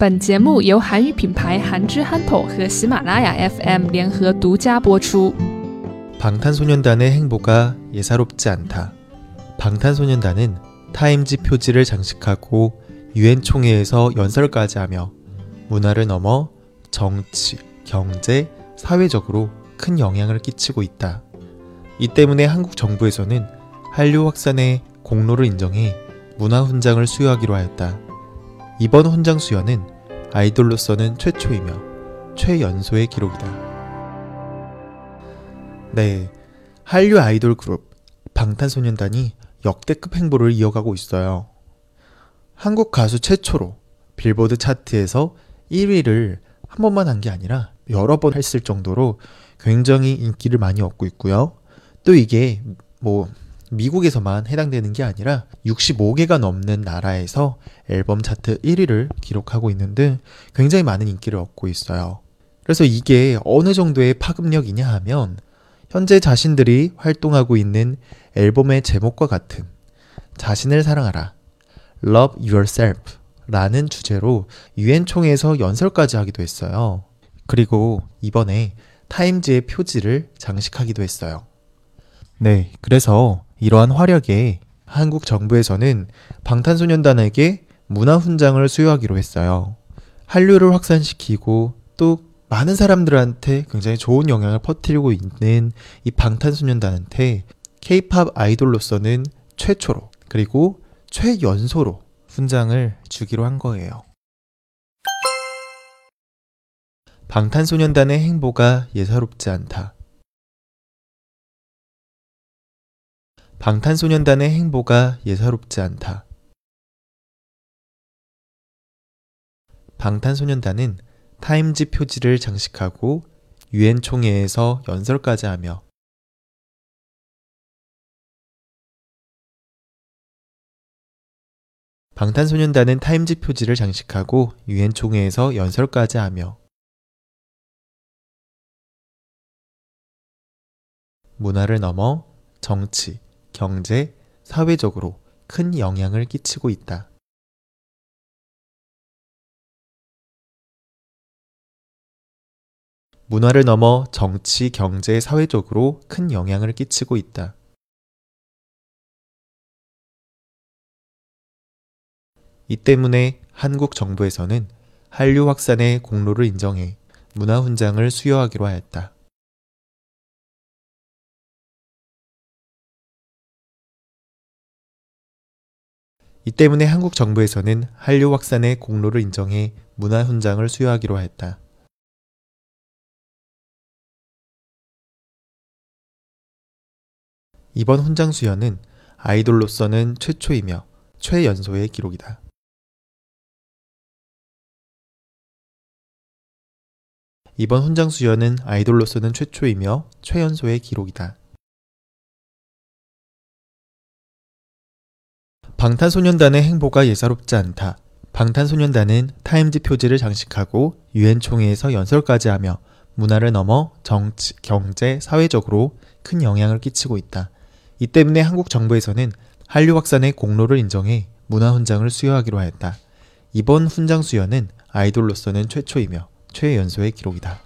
本节目由韩语品牌韩之憨头和喜马拉雅 FM 联合独家播出。 방탄소년단의 행보가 예사롭지 않다. 방탄소년단은 타임지 표지를 장식하고 유엔 총회에서 연설까지 하며 문화를 넘어 정치, 경제, 사회적으로 큰 영향을 끼치고 있다. 이 때문에 한국 정부에서는 한류 확산의 공로를 인정해 문화 훈장을 수여하기로 하였다. 이번 훈장 수여는 아이돌로서는 최초이며 최연소의 기록이다. 네, 한류 아이돌 그룹 방탄소년단이 역대급 행보를 이어가고 있어요. 한국 가수 최초로 빌보드 차트에서 1위를 한 번만 한 게 아니라 여러 번 했을 정도로 굉장히 인기를 많이 얻고 있고요. 또 이게 뭐 미국에서만 해당되는 게 아니라 65개가 넘는 나라에서 앨범 차트 1위를 기록하고 있는 등 굉장히 많은 인기를 얻고 있어요. 그래서 이게 어느 정도의 파급력이냐 하면 현재 자신들이 활동하고 있는 앨범의 제목과 같은 자신을 사랑하라, Love Yourself 라는 주제로 유엔 총회에서 연설까지 하기도 했어요. 그리고 이번에 타임즈의 표지를 장식하기도 했어요. 네, 그래서 이러한 화력에 한국 정부에서는 방탄소년단에게 문화훈장을 수여하기로 했어요. 한류를 확산시키고 또 많은 사람들한테 굉장히 좋은 영향을 퍼뜨리고 있는 이 방탄소년단한테 케이팝 아이돌로서는 최초로 그리고 최연소로 훈장을 주기로 한 거예요. 방탄소년단의 행보가 예사롭지 않다. 방탄소년단의 행보가 예사롭지 않다. 방탄소년단은 타임지 표지를 장식하고 유엔 총회에서 연설까지 하며 방탄소년단은 타임지 표지를 장식하고 유엔 총회에서 연설까지 하며 문화를 넘어 정치, 경제, 사회적으로 큰 영향을 끼치고 있다. 문화를 넘어 정치, 경제, 사회적으로 큰 영향을 끼치고 있다. 이 때문에 한국 정부에서는 한류 확산의 공로를 인정해 문화 훈장을 수여하기로 하였다. 이 때문에 한국 정부에서는 한류 확산의 공로를 인정해 문화 훈장을 수여하기로 했다. 이번 훈장 수여는 아이돌로서는 최초이며 최연소의 기록이다. 이번 훈장 수여는 아이돌로서는 최초이며 최연소의 기록이다. 방탄소년단의 행보가 예사롭지 않다. 방탄소년단은 타임지 표지를 장식하고 유엔 총회에서 연설까지 하며 문화를 넘어 정치, 경제, 사회적으로 큰 영향을 끼치고 있다. 이 때문에 한국 정부에서는 한류 확산의 공로를 인정해 문화 훈장을 수여하기로 하였다. 이번 훈장 수여는 아이돌로서는 최초이며 최연소의 기록이다.